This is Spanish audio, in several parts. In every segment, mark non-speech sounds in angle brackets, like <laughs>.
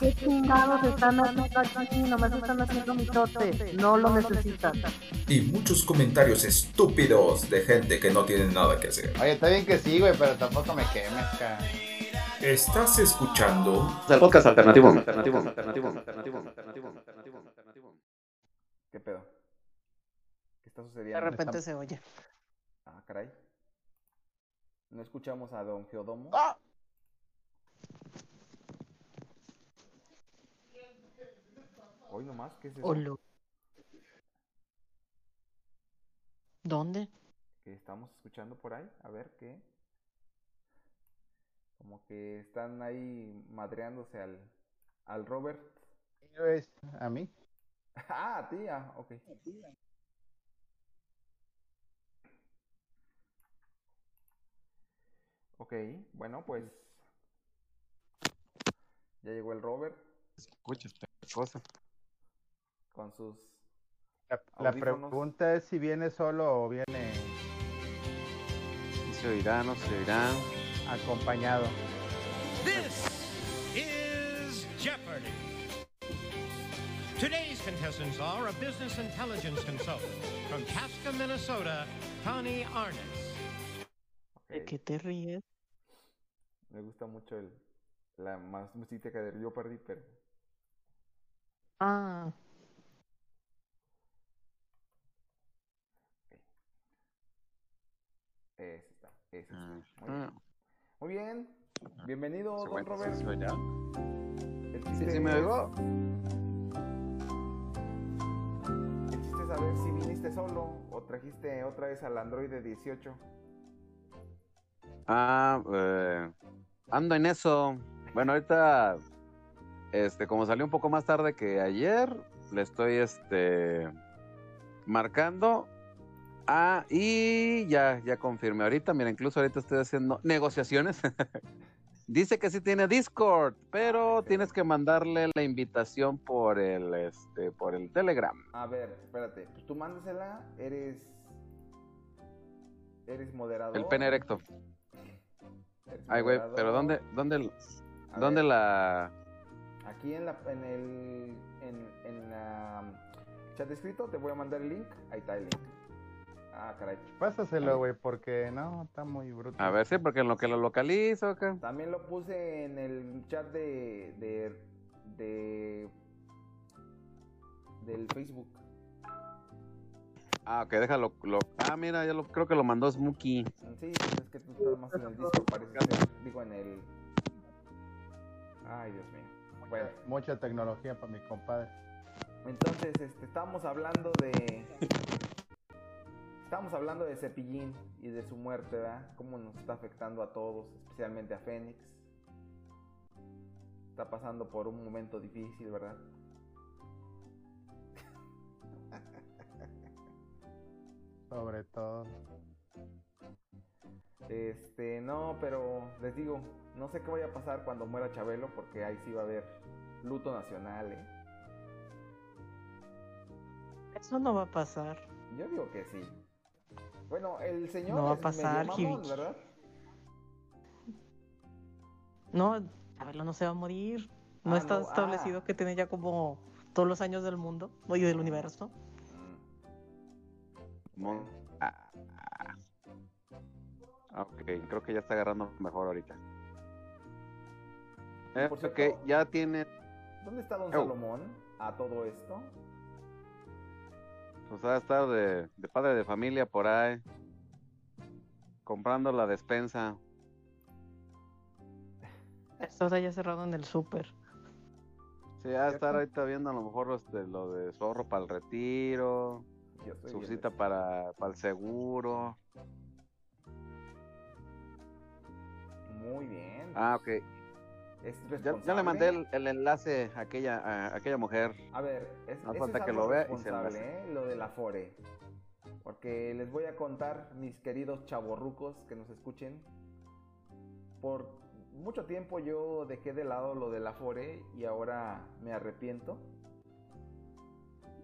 ¿Qué chingados están haciendo aquí? Nomás están haciendo mitote. No lo necesitan. y muchos comentarios estúpidos de gente que no tiene nada que hacer. Oye, está bien que sí, güey, pero tampoco me quemes, cara. Estás escuchando El podcast alternativo. Alternativo. Alternativo. Alternativo. Alternativo. Alternativo. ¿Qué pedo? ¿Qué está De sucediendo? repente se oye. Ah, caray. ¿No escuchamos a Don Geodomo? ¡Ah! Hoy nomás, ¿qué es eso? Olo. ¿Dónde? ¿Qué estamos escuchando por ahí? A ver, ¿qué? Como que están ahí madreándose al, al Robert. ¿A mí? <laughs> Ah, tía, ok. Ok, bueno, pues ya llegó el Robert Escucha esta cosa. Con sus La, la pregunta es si viene solo o viene se oirá, no se oirá. acompañado. This is Jeopardy! Today's contestants are a business intelligence consultant from Chaska, Minnesota, Connie Arness. ¿De ok, qué te ríes? Me gusta mucho el, la más música de yo perdí, pero Ah, ese está, ese está. Mm, Muy bien. Muy bien, bienvenido, ¿Se don Robert. sí se? El chiste sí me oigo. El chiste es saber si viniste solo o trajiste otra vez al Android 18. Ah, eh, ando en eso. Bueno, ahorita, este, como salió un poco más tarde que ayer, le estoy, este, marcando. Ah, y ya, ya confirmé ahorita. Mira, incluso ahorita estoy haciendo negociaciones. <laughs> Dice que sí tiene Discord, pero ok. tienes que mandarle la invitación por el, este, por el Telegram. A ver, espérate, pues tú mándasela, eres. Eres moderador. El pene erecto. Ay, güey, pero. ¿dónde, dónde, A dónde ver, la... Aquí en la en el en, en la chat escrito te voy a mandar el link. Ahí está el link. Ah, caray. Pásaselo, güey, porque no, está muy bruto. A ver, sí, porque en lo que lo localizo acá. También lo puse en el chat de de de del Facebook. Ah, ok, déjalo. Lo... Ah, mira, ya lo creo que lo mandó Smokey. Sí, pues es que tú estás más en el disco, parece. Digo en el Ay, Dios mío. Bueno, Mucha tecnología para mi compadre. entonces este estábamos hablando de Estamos hablando de Cepillín y de su muerte, ¿verdad? Cómo nos está afectando a todos, especialmente a Fénix. Está pasando por un momento difícil, ¿verdad? <laughs> Sobre todo. Este, no, pero les digo, no sé qué vaya a pasar cuando muera Chabelo, porque ahí sí va a haber luto nacional, ¿eh? eso no va a pasar. Yo digo que sí. Bueno, el señor No va a pasar, medio mamón. ¿verdad? No, Chabelo no se va a morir. No Ah, está no, ah. establecido que tiene ya como todos los años del mundo, oye, del universo. Mon- Ah, ah. Ok, creo que ya está agarrando mejor ahorita. Eh, Por cierto- ya tiene. ¿Dónde está Don Oh. Salomón a todo esto? Pues va a estar de, de padre de familia por ahí. Comprando la despensa. Está ya cerrado en el súper. Sí, va a estar ahorita viendo a lo mejor los de, lo de su ahorro para el retiro. Su cita para, para el seguro. Muy bien. Ah, ok. Es Ya, ya le mandé el, el enlace a aquella, a aquella mujer. A ver, es, No falta es que lo vea y se. ¿eh? Lo de la Fore. Porque les voy a contar, mis queridos chavorrucos que nos escuchen, por mucho tiempo yo dejé de lado lo del Afore y ahora me arrepiento.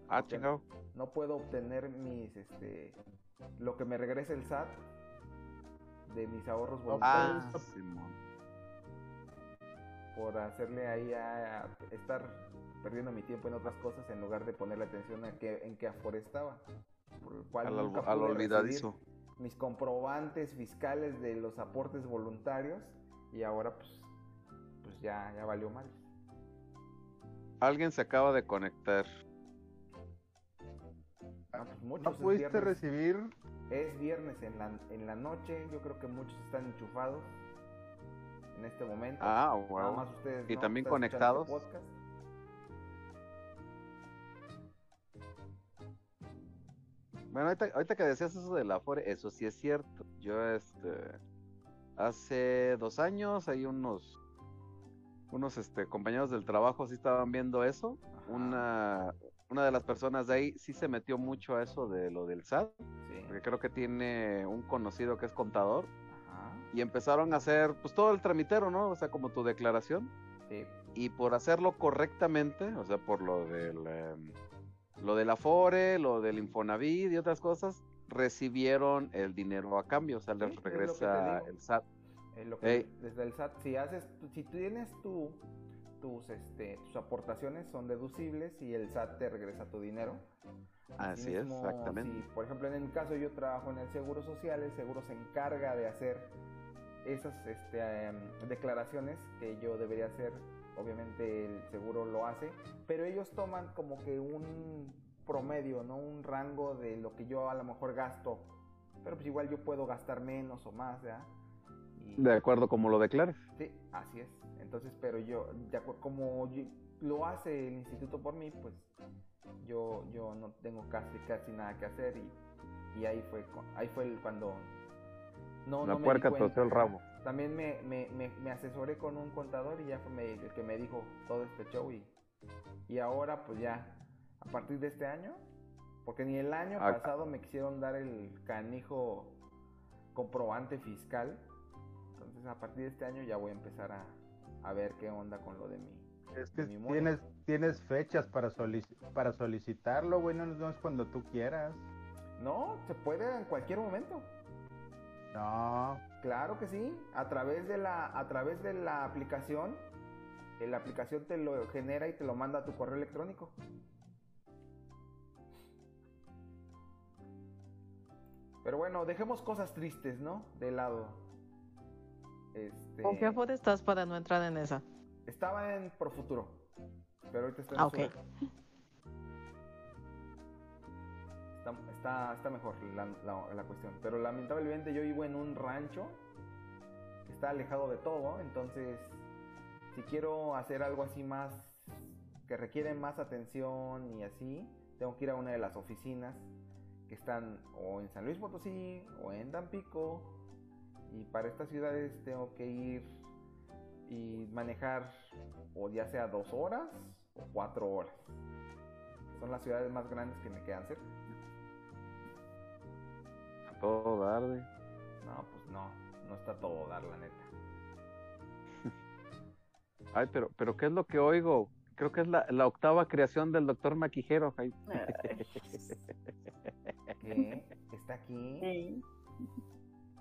Ah, chingado. No puedo obtener mis, este, lo que me regresa el SAT de mis ahorros voluntarios Ah. Por hacerle ahí a, a estar perdiendo mi tiempo en otras cosas en lugar de ponerle atención a que, en qué Afore estaba. Por el cual Al, nunca al pude olvidadizo. mis comprobantes fiscales de los aportes voluntarios y ahora pues, pues ya, ya valió mal. Alguien se acaba de conectar. No, pues, ¿No es pudiste viernes. recibir? Es viernes en la, en la noche, yo creo que muchos están enchufados en este momento. Ah, Nada wow. más ustedes Y no, también conectados. este podcast. Bueno, ahorita, ahorita que decías eso del Afore, eso sí es cierto. Yo, este, hace dos años, hay unos, unos, este, compañeros del trabajo sí estaban viendo eso. Ajá, Una, una de las personas de ahí sí se metió mucho a eso de lo del SAT, sí, porque creo que tiene un conocido que es contador, y empezaron a hacer, pues, todo el tramitero, ¿no? O sea, como tu declaración. sí, y por hacerlo correctamente, o sea, por lo del em, lo del Afore, lo del Infonavit y otras cosas, recibieron el dinero a cambio, o sea, les regresa el SAT. Eh, lo que desde el SAT, si haces, si tienes tu, tus, este, tus aportaciones son deducibles y el SAT te regresa tu dinero. Así es, exactamente. si, por ejemplo, en mi caso yo trabajo en el Seguro Social, el Seguro se encarga de hacer esas este, em, declaraciones que yo debería hacer. Obviamente el seguro lo hace, pero ellos toman como que un promedio, ¿no? Un rango de lo que yo a lo mejor gasto. Pero pues igual yo puedo gastar menos o más, ¿ya? Y- De acuerdo como lo declares. Sí, así es. Entonces, pero yo, de acuerdo, como yo- lo hace el instituto por mí, pues yo, yo no tengo casi, casi nada que hacer y, y ahí fue, ahí fue el- cuando no, La no puerca torció el rabo. También me, me, me, me asesoré con un contador y ya fue me- el que me dijo todo este show y, y ahora pues ya, a partir de este año, porque ni el año Ah. pasado me quisieron dar el canijo comprobante fiscal, entonces a partir de este año ya voy a empezar a, a ver qué onda con lo de mí. Es que tienes, tienes fechas para, solici- para solicitarlo, güey, no, no es cuando tú quieras. No, se puede en cualquier momento. No, Claro que sí, a través de la, a través de la aplicación, eh, la aplicación te lo genera y te lo manda a tu correo electrónico. Pero bueno, dejemos cosas tristes, ¿no? De lado. Este, ¿Con qué Afore estás para no entrar en esa? Estaba en Profuturo, pero ahorita está en Ah, ok. Está, está, mejor la, la- la cuestión. Pero lamentablemente yo vivo en un rancho que está alejado de todo. Entonces, si quiero hacer algo así más que requiere más atención y así, tengo que ir a una de las oficinas que están o en San Luis Potosí o en Tampico. Y para estas ciudades tengo que ir y manejar o ya sea dos horas o cuatro horas. Son las ciudades más grandes que me quedan cerca. Todo darle. No, pues no, no está todo dar la neta. <laughs> Ay, pero, pero ¿qué es lo que oigo? Creo que es la, la octava creación del doctor Maquijero. Ay, <laughs> ¿Qué? ¿Está aquí?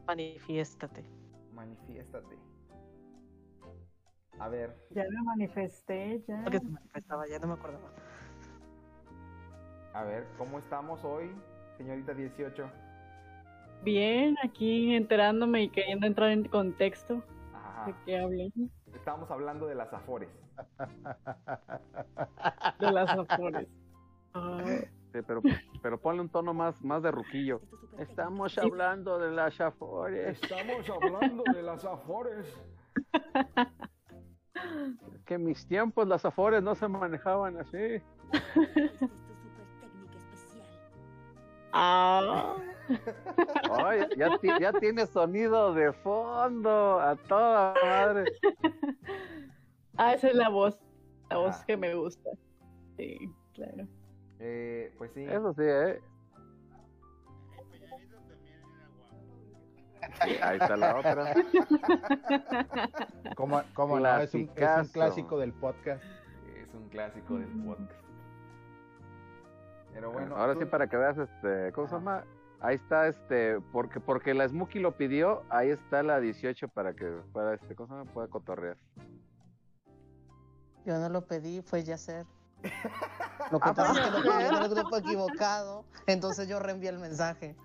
Manifiéstate. Manifiéstate. A ver, Ya me manifesté, ya. Porque se manifestaba, ya no me acordaba. a ver, ¿cómo estamos hoy, señorita 18? Bien, aquí enterándome y queriendo entrar en contexto de Ajá. qué hablé. Estamos hablando de las afores. De las afores. Ah, sí, pero, pero ponle un tono más, más de ruquillo. Estamos hablando de las afores. Estamos hablando de las afores. Que en mis tiempos las afores no se manejaban así. <laughs> ah, Ay, ya, ti- ya tiene sonido de fondo a toda madre. ah, esa es la voz. La voz Ajá. que me gusta. Sí, claro. Eh, pues sí. Eso sí, ¿eh? Ahí está la otra. ¿Cómo, cómo no? Es un, es un clásico del podcast. Es un clásico del podcast. Pero bueno, Ahora tú- sí, para que veas, este, ¿cómo se llama? Ahí está, este, porque porque la Smokey lo pidió, ahí está la 18 para que pueda, este, ¿cómo se llama? Pueda cotorrear. Yo no lo pedí, fue Yacer. Lo que Ah, pasa es que lo pedí en el grupo equivocado, entonces yo reenvié el mensaje.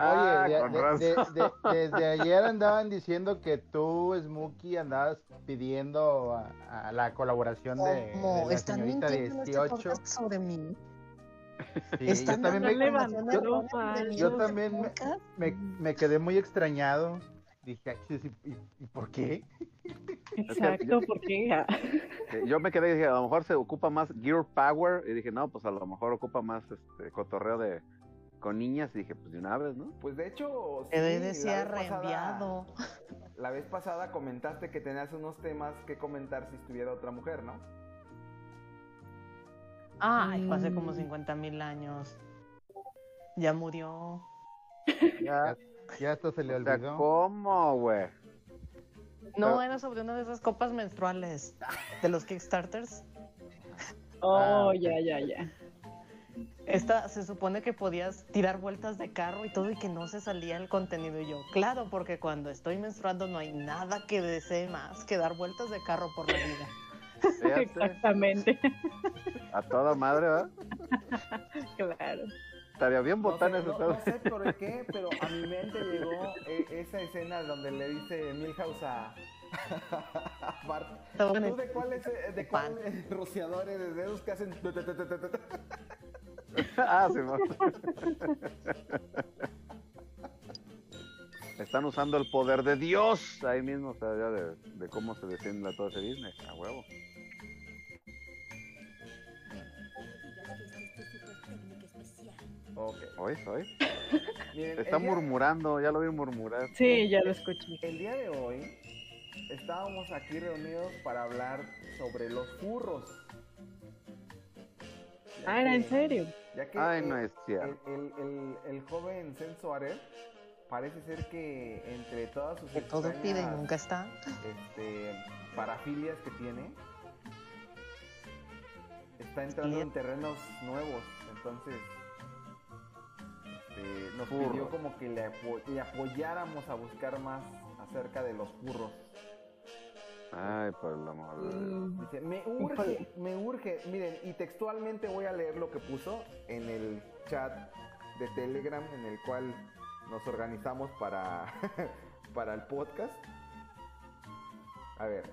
Ah, Oye, de- de- de- de- <laughs> desde ayer andaban diciendo que tú, Smokey, andabas pidiendo a, a la colaboración de, la señorita mintiendo en este 18. podcast sobre mí. Sí, yo también, me, yo también quedé muy extrañado. Dije, "Achis, ¿y, y, y por qué? Exacto, porque ah, Eh, Yo me quedé y dije, a lo mejor se ocupa más Gear Power, y dije, no, pues a lo mejor ocupa más este cotorreo de con niñas, y dije, pues de una vez, ¿no? Pues de hecho, sí, decía pasada-. La vez pasada comentaste que tenías unos temas que comentar si estuviera otra mujer, ¿no? Ay, fue hace como Mm. 50 mil años. Ya murió. Ya, ya hasta se le O sea, olvidó. ¿cómo, güey? No, Pero- era sobre una de esas copas menstruales de los Kickstarters. Oh, Ah, ya, ya, ya. Esta se supone que podías tirar vueltas de carro y todo y que no se salía el contenido. Y yo, claro, porque cuando estoy menstruando no hay nada que desee más que dar vueltas de carro por la vida. Fíjate, Exactamente. a toda madre, ¿verdad? <laughs> Claro. Estaría bien No sé, botanes no, sé por qué, pero a mi mente llegó eh, esa escena donde le dice Milhouse a, <laughs> ¿Tú de cuál es, eh, de cuál eh, rociador eres? ¿De esos que hacen? <laughs> ah, sí, Están usando el poder de Dios ahí mismo, o sea, ya de, de cómo se defiende todo ese Disney, a huevo. Ok. Hoy, hoy. <laughs> Miren, Está día- murmurando, ya lo vi murmurar. Sí, ya lo escuché. El día de hoy estábamos aquí reunidos para hablar sobre los furros. Ya Ah, ¿era en serio? Ya que Ay, el- no es cierto. El, el- el- el joven Celso Arel parece ser que entre todas sus Que todo pide nunca está. este, parafilias que tiene, está entrando en terrenos nuevos. Entonces, este, nos Furros. pidió como que le, apo- le apoyáramos a buscar más acerca de los furros. Ay, por el amor. Mm, Dice, me urge, me urge. Miren, y textualmente voy a leer lo que puso en el chat de Telegram en el cual nos organizamos para, <laughs> para el podcast. A ver,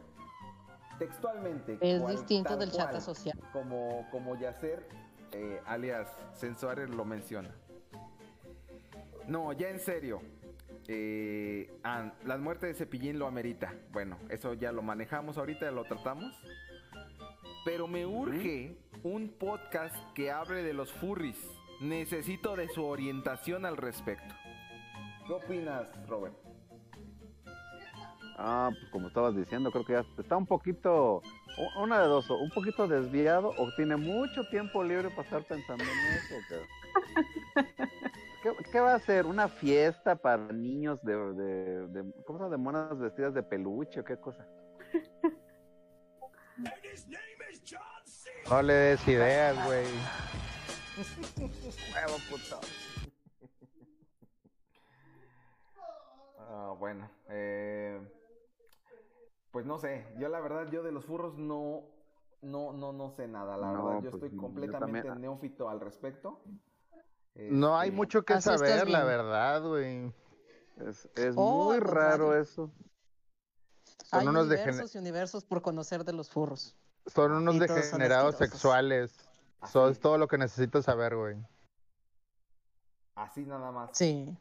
textualmente. Es cual- distinto del chat social. Como, como Yacer, eh, alias Sensuares, lo menciona. No, ya en serio. Eh, ah, la muerte de Cepillín lo amerita. Bueno, eso ya lo manejamos ahorita, ya lo tratamos. Pero me urge un podcast que hable de los furries. Necesito de su orientación al respecto. ¿Qué opinas, Robert? Ah, pues como estabas diciendo, creo que ya está un poquito, una de dos, un poquito desviado o tiene mucho tiempo libre para estar pensando en eso. ¿Qué, <laughs> ¿Qué, qué va a hacer? ¿Una fiesta para niños de, de, de- monas vestidas de peluche o qué cosa? No le des ideas, güey. Huevo, puto. Ah, bueno, eh, pues no sé. Yo la verdad, yo de los furros no, no, no, no sé nada. La No, verdad, yo pues, estoy completamente neófito al respecto. No hay Este, mucho que saber, la verdad, güey. Es, es Oh, muy al raro contrario. eso. Son Hay unos universos y universos por conocer de los furros. Son unos Y todos son degenerados sexuales. Eso es todo lo que necesitas saber, güey. Así nada más. Sí.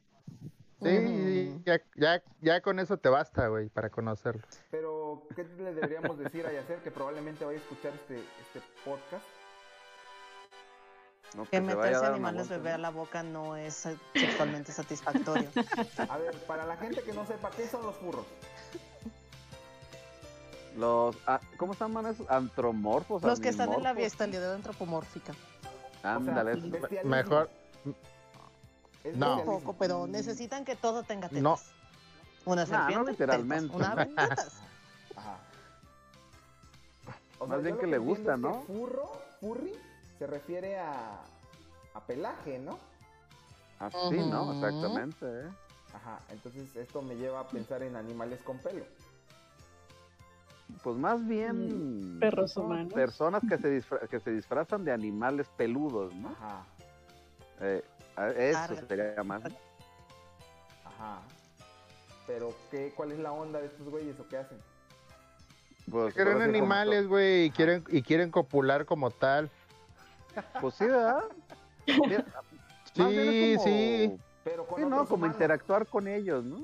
Sí, Ujú. ya, ya, ya con eso te basta, güey, para conocerlo. Pero, ¿qué le deberíamos decir a Yacer que probablemente vaya a escuchar este, este podcast? No, Que a meterse animales bebé a la boca no es eh, sexualmente satisfactorio. <laughs> A ver, para la gente que no sepa, ¿qué son los furros? Los, ah, ¿cómo se llaman esos? Antromorfos. Los que están en la bestialidad antropomórfica. Ándale, O sea. Mejor, Es No. Un poco, pero necesitan que todo tenga tetas. No. Una Nah, no serpiente. literalmente. tetas. Una <laughs> tetas. Ajá. O Más bien que le gusta, ¿no? que Furro, furry, se refiere a, a pelaje, ¿no? Así, ¿no? Exactamente, ¿eh? Ajá, entonces esto me lleva a pensar en animales con pelo. Pues más bien... Perros son humanos. Personas que se, disfra- que se disfrazan de animales peludos, ¿no? Ajá, Eh, eso Larga. sería más... ajá. Pero, ¿qué, ¿cuál es la onda de estos güeyes o qué hacen? Pues, como- animales, güey, y quieren, y quieren copular como tal. Pues sí, ¿verdad? <laughs> Sí, es como- sí. Pero con Sí, no, otros como humanos, interactuar con ellos, ¿no?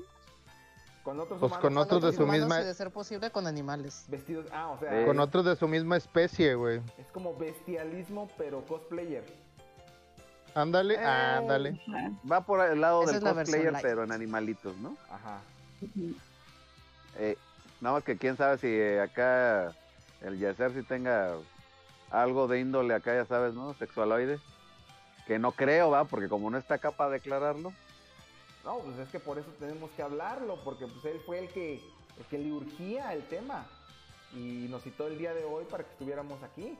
Con otros Pues humanos con otros de su misma- de ser posible con animales. vestidos. Ah, o sea, Eh. Con otros de su misma especie, güey. es como bestialismo, pero cosplayer. Ándale, Eh. ándale. Va por el lado Esa del la cosplayer, pero en animalitos, ¿no? Ajá. Eh, nada más que quién sabe si acá el Yacer si tenga algo de índole acá, ya sabes, ¿no? Sexualoide. Que no creo, va, porque como no está acá para declararlo. No, pues es que por eso tenemos que hablarlo, porque pues él fue el que, el que le urgía el tema. Y nos citó el día de hoy para que estuviéramos aquí.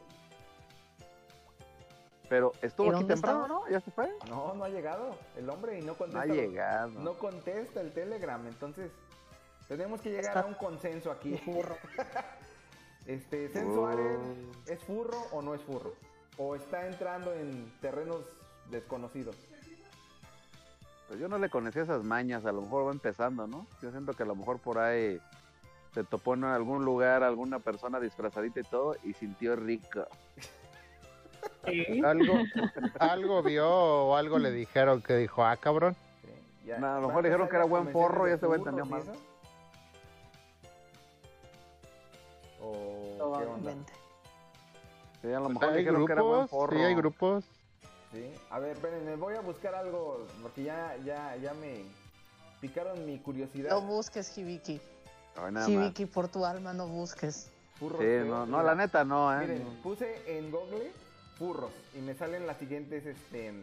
Pero estuvo ¿Y aquí temprano, estaba? ¿no? ¿Ya se fue? No, no ha llegado el hombre y no No contesta. ha los- llegado. No contesta el Telegram, entonces tenemos que llegar Está- a un consenso aquí. <laughs> Este, Zen Oh. Suárez, ¿es furro o no es furro? ¿O está entrando en terrenos desconocidos? Pues yo no le conocía esas mañas, a lo mejor va empezando, ¿no? Yo siento que a lo mejor por ahí se topó en algún lugar alguna persona disfrazadita y todo y sintió rico. Sí. Algo, algo vio o algo le dijeron que dijo, ah, cabrón. Sí, ya- No, a lo ¿va mejor dijeron empezar que era buen forro y ese güey eso? Probablemente. Sí, a lo mejor Hay dijeron que era buen grupos, forro. sí, hay grupos. Sí. A ver, espérenme, voy a buscar algo porque ya, ya, ya me picaron mi curiosidad. No busques, Hibiki. Ay, nada más. Hibiki, por tu alma, no busques. Furros Sí, no, no, mira. la neta no, ¿eh? Miren, No. puse en Google furros y me salen las siguientes, este,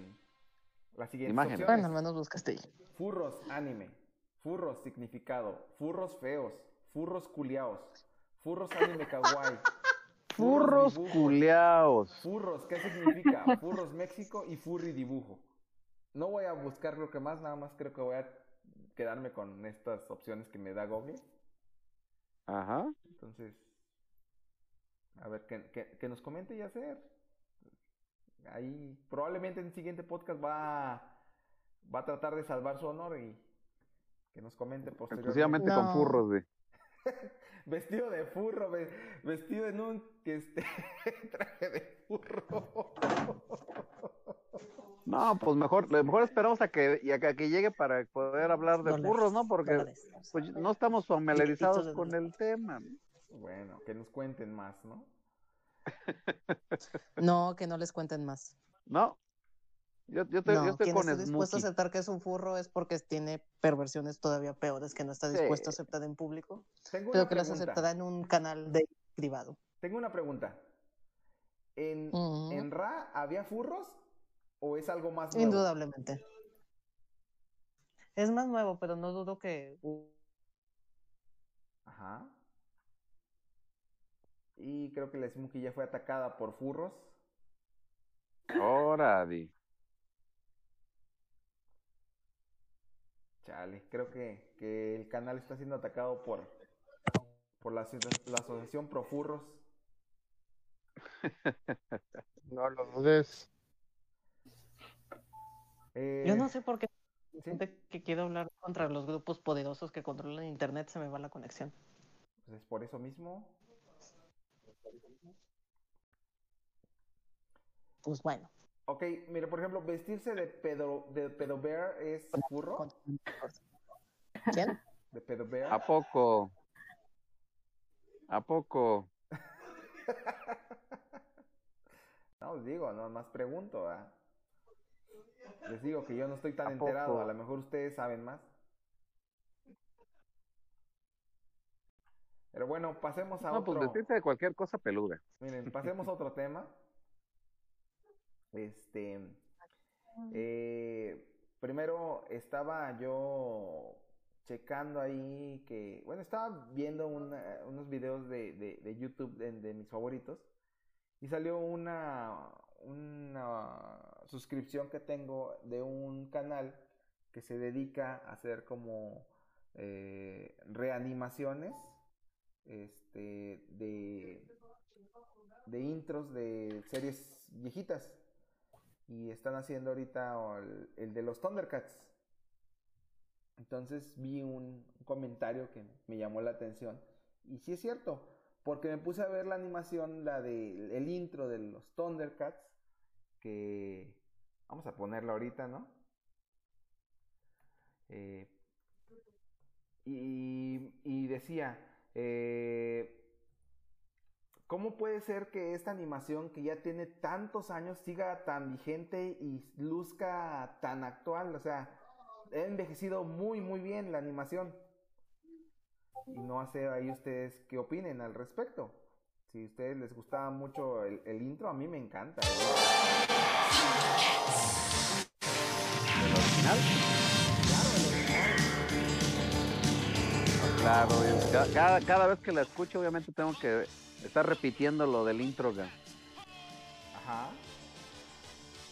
las siguientes Imágenes. opciones. Bueno, al menos buscaste ahí. Furros anime, furros significado, furros feos, furros culiaos, furros anime kawaii. Furros dibujo, culeaos. Furros, ¿qué significa? <laughs> Furros México y furry dibujo. No voy a buscar lo que más, nada más creo que voy a quedarme con estas opciones que me da Google. Ajá. Entonces, a ver, que, que, que nos comente y hacer. Ahí, probablemente en el siguiente podcast va, va a tratar de salvar su honor y que nos comente posteriormente. Exclusivamente con furros, güey. <laughs> Vestido de furro, ve- vestido en un que este, <laughs> traje de furro. <laughs> No, pues mejor, mejor esperamos a que, y a que, llegue para poder hablar de Dólares, furros, ¿no? Porque dólares. pues, no estamos familiarizados con el tema. ¿no? Bueno, que nos cuenten más, ¿no? No, que no les cuenten más. No. Yo, yo estoy, no, yo estoy quien con esté dispuesto a aceptar que es un furro es porque tiene perversiones todavía peores que no está Sí. dispuesto a aceptar en público, Tengo pero que las aceptará en un canal de privado. Tengo una pregunta. ¿En, Ujú. ¿En Ra había furros o es algo más nuevo? Indudablemente. Es más nuevo, pero no dudo que Ajá. Y creo que la Smokey ya fue atacada por furros. Órale. Chale, creo que, que el canal está siendo atacado por, por la, la Asociación Pro Furros. <laughs> No lo dudes. Eh, yo no sé por qué ¿sí? gente que quiere hablar contra los grupos poderosos que controlan internet se me va la conexión. Pues es por eso mismo. Pues bueno. Ok, mire, por ejemplo, vestirse de pedo, de pedo bear es furro. con- ¿Quién? De pedo bear. ¿A poco? ¿A poco? <laughs> No, os digo, no más pregunto. ¿verdad? Les digo que yo no estoy tan ¿A enterado. poco? A lo mejor ustedes saben más. Pero bueno, pasemos a No, otro. pues vestirse de cualquier cosa peluda. Miren, pasemos a otro tema. Este. eh, primero estaba yo checando ahí que, bueno, estaba viendo una- unos videos de, de- de YouTube de, de mis favoritos y salió una, una suscripción que tengo de un canal que se dedica a hacer como eh, reanimaciones este, de, de intros de series viejitas. Y están haciendo ahorita el, de los Thundercats. Entonces vi un comentario que me llamó la atención. Y sí es cierto, porque me puse a ver la animación, la de el intro de los Thundercats, que vamos a ponerla ahorita, ¿no? Eh, y, y decía, eh, ¿cómo puede ser que esta animación que ya tiene tantos años siga tan vigente y luzca tan actual? O sea, ha envejecido muy, muy bien la animación. Y no sé ahí ustedes qué opinen al respecto. Si a ustedes les gustaba mucho el, el intro, a mí me encanta. ¿El original? Claro, cada, cada vez que la escucho, obviamente tengo que estar repitiendo lo del intro. Ajá.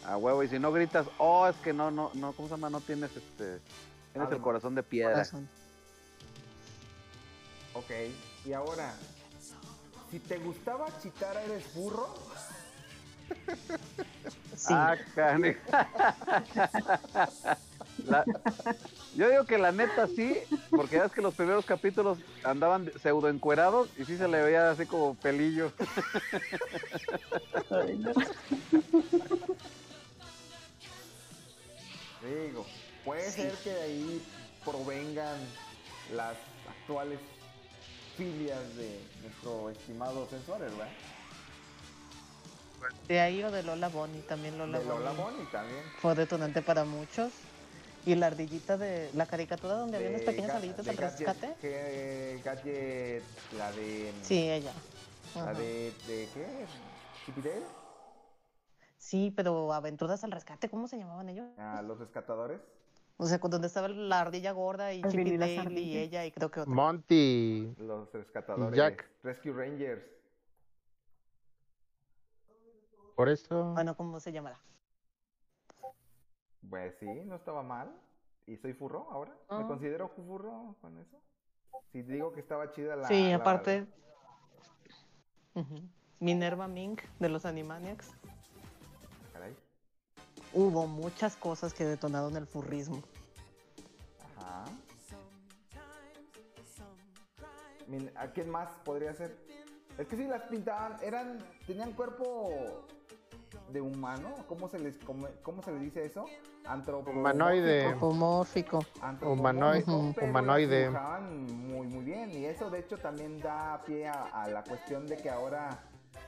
A huevo, y si no gritas, oh, es que no, no, no, ¿cómo se llama? No tienes este. Tienes el corazón de piedra. Corazón. Ok, y ahora, si te gustaba Chitara, ¿eres burro? Sí. Ah, <laughs> La- Yo digo que la neta sí, porque ya es que los primeros capítulos andaban pseudo encuerados y sí se le veía así como pelillo. Digo, puede ser que de ahí provengan las actuales filias de nuestro estimado Sensor, ¿verdad? De ahí o de Lola Bonnie, también Lola De Lola. Bonnie también. Fue detonante para muchos. Y la ardillita de la caricatura donde había unas pequeñas Ga- ardillitas de al Gadget, rescate. que- Gadget, la de... Sí, ella. La de, de ¿qué? ¿Chipidale? Sí, pero aventuras al rescate, ¿cómo se llamaban ellos? A los rescatadores. O sea, con donde estaba la ardilla gorda y Las Chip y Billy las Dale y ella y creo que otra. Monty. Los rescatadores. Jack. Rescue Rangers. Por eso. Bueno, ¿cómo se llamará? Pues sí, no estaba mal. ¿Y soy furro ahora? ¿Me Ah. considero furro con eso? Si digo que estaba chida la... sí, la- aparte. Minerva Mink de los Animaniacs. Caray. Hubo muchas cosas que detonaron el furrismo. Ajá. ¿A quién más podría ser? Es que si las pintaban, eran, tenían cuerpo de humano, ¿cómo se les, cómo, cómo se les dice eso? Antropo- Humanoide. Antropomórfico, Humanoide- humanoide. dibujaban muy muy bien y eso de hecho también da pie a, a la cuestión de que ahora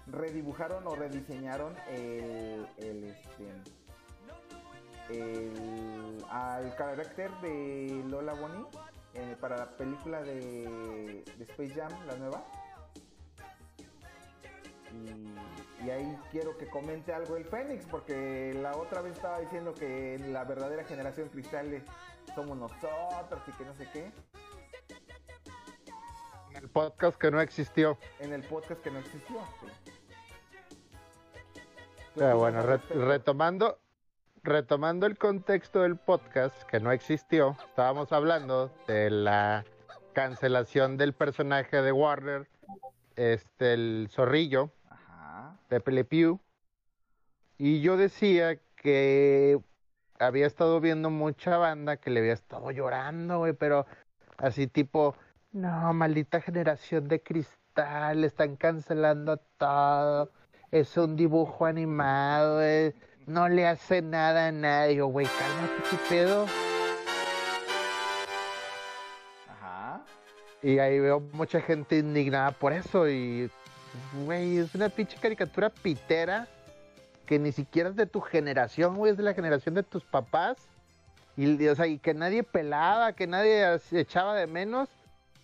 redibujaron o rediseñaron el, el este el al carácter de Lola Bonnie eh, para la película de, de Space Jam la nueva y, y ahí quiero que comente algo el Fénix, porque la otra vez estaba diciendo que la verdadera generación cristal somos nosotros y que no sé qué. El podcast que no existió. En el podcast que no existió. sí. ¿Qué Pero opinas bueno, re- retomando, retomando el contexto del podcast que no existió, estábamos hablando de la cancelación del personaje de Warner, este, el zorrillo, Ajá. Pepe Le Pew, y yo decía que había estado viendo mucha banda que le había estado llorando, güey, pero así tipo, no, maldita generación de cristal, están cancelando todo, es un dibujo animado, güey, no le hace nada a nadie, Yo, güey, cálmate, qué pedo. Ajá. Y ahí veo mucha gente indignada por eso y, güey, es una pinche caricatura pitera que ni siquiera es de tu generación, güey, es de la generación de tus papás. Y, o sea, y que nadie pelaba, que nadie se echaba de menos.